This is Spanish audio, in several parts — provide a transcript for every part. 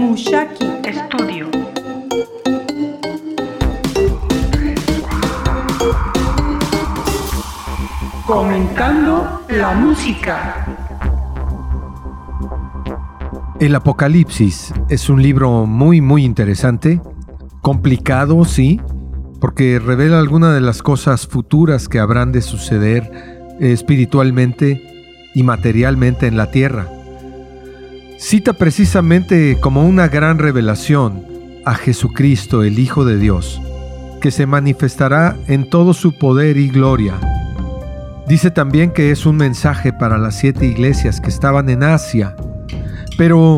Mushaki Studio. Comentando la música. El Apocalipsis es un libro muy muy interesante, complicado, sí, porque revela algunas de las cosas futuras que habrán de suceder espiritualmente y materialmente en la tierra. Cita precisamente como una gran revelación a Jesucristo, el Hijo de Dios, que se manifestará en todo su poder y gloria. Dice también que es un mensaje para las siete iglesias que estaban en Asia, pero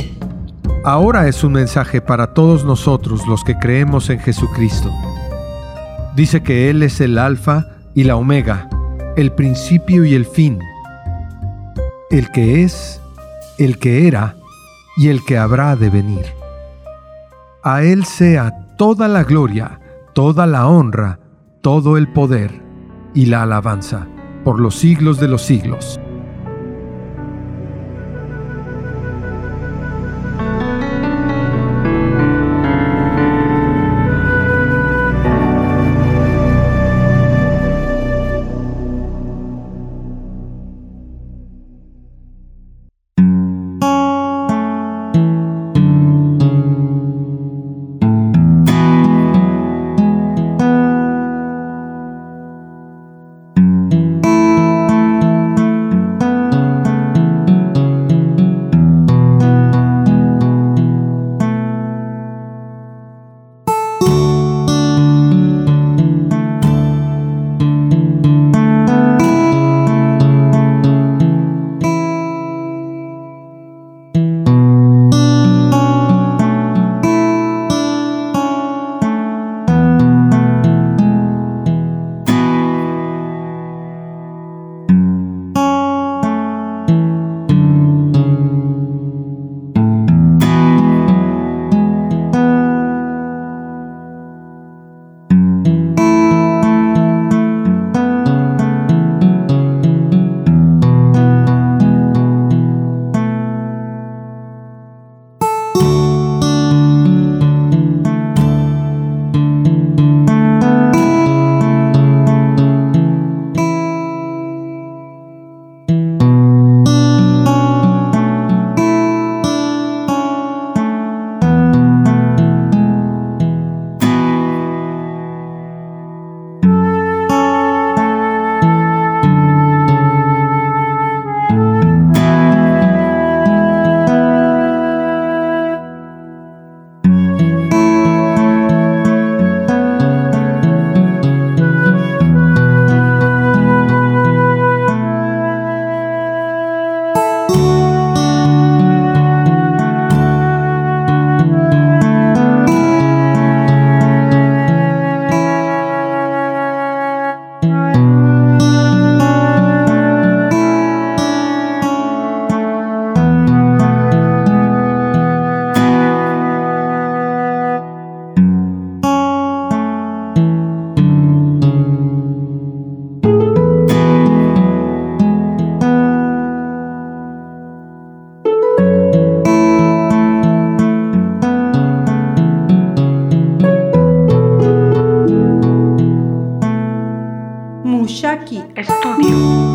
ahora es un mensaje para todos nosotros los que creemos en Jesucristo. Dice que Él es el alfa y la omega, el principio y el fin, el que es, el que era y el que habrá de venir. A Él sea toda la gloria, toda la honra, todo el poder y la alabanza por los siglos de los siglos. Mushaki Estúdio é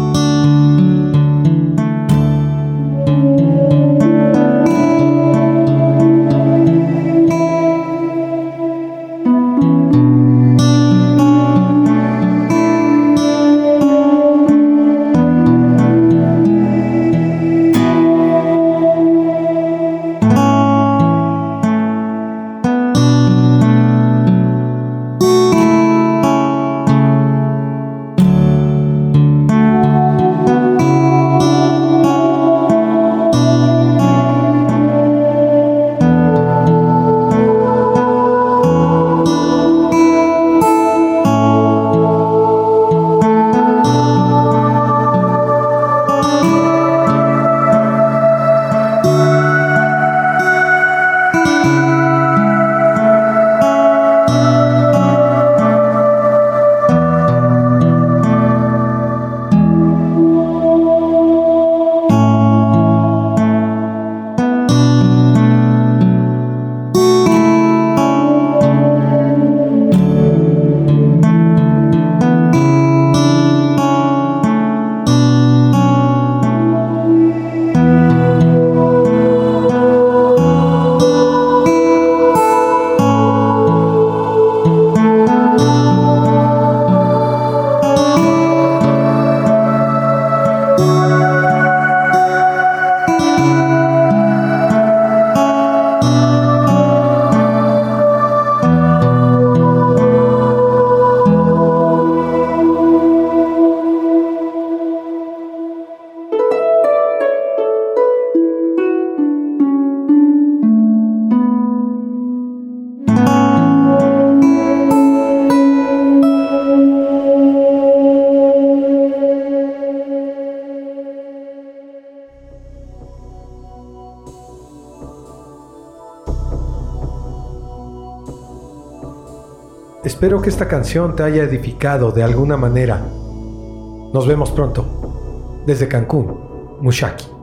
Espero que esta canción te haya edificado de alguna manera. Nos vemos pronto. Desde Cancún, Mushaki.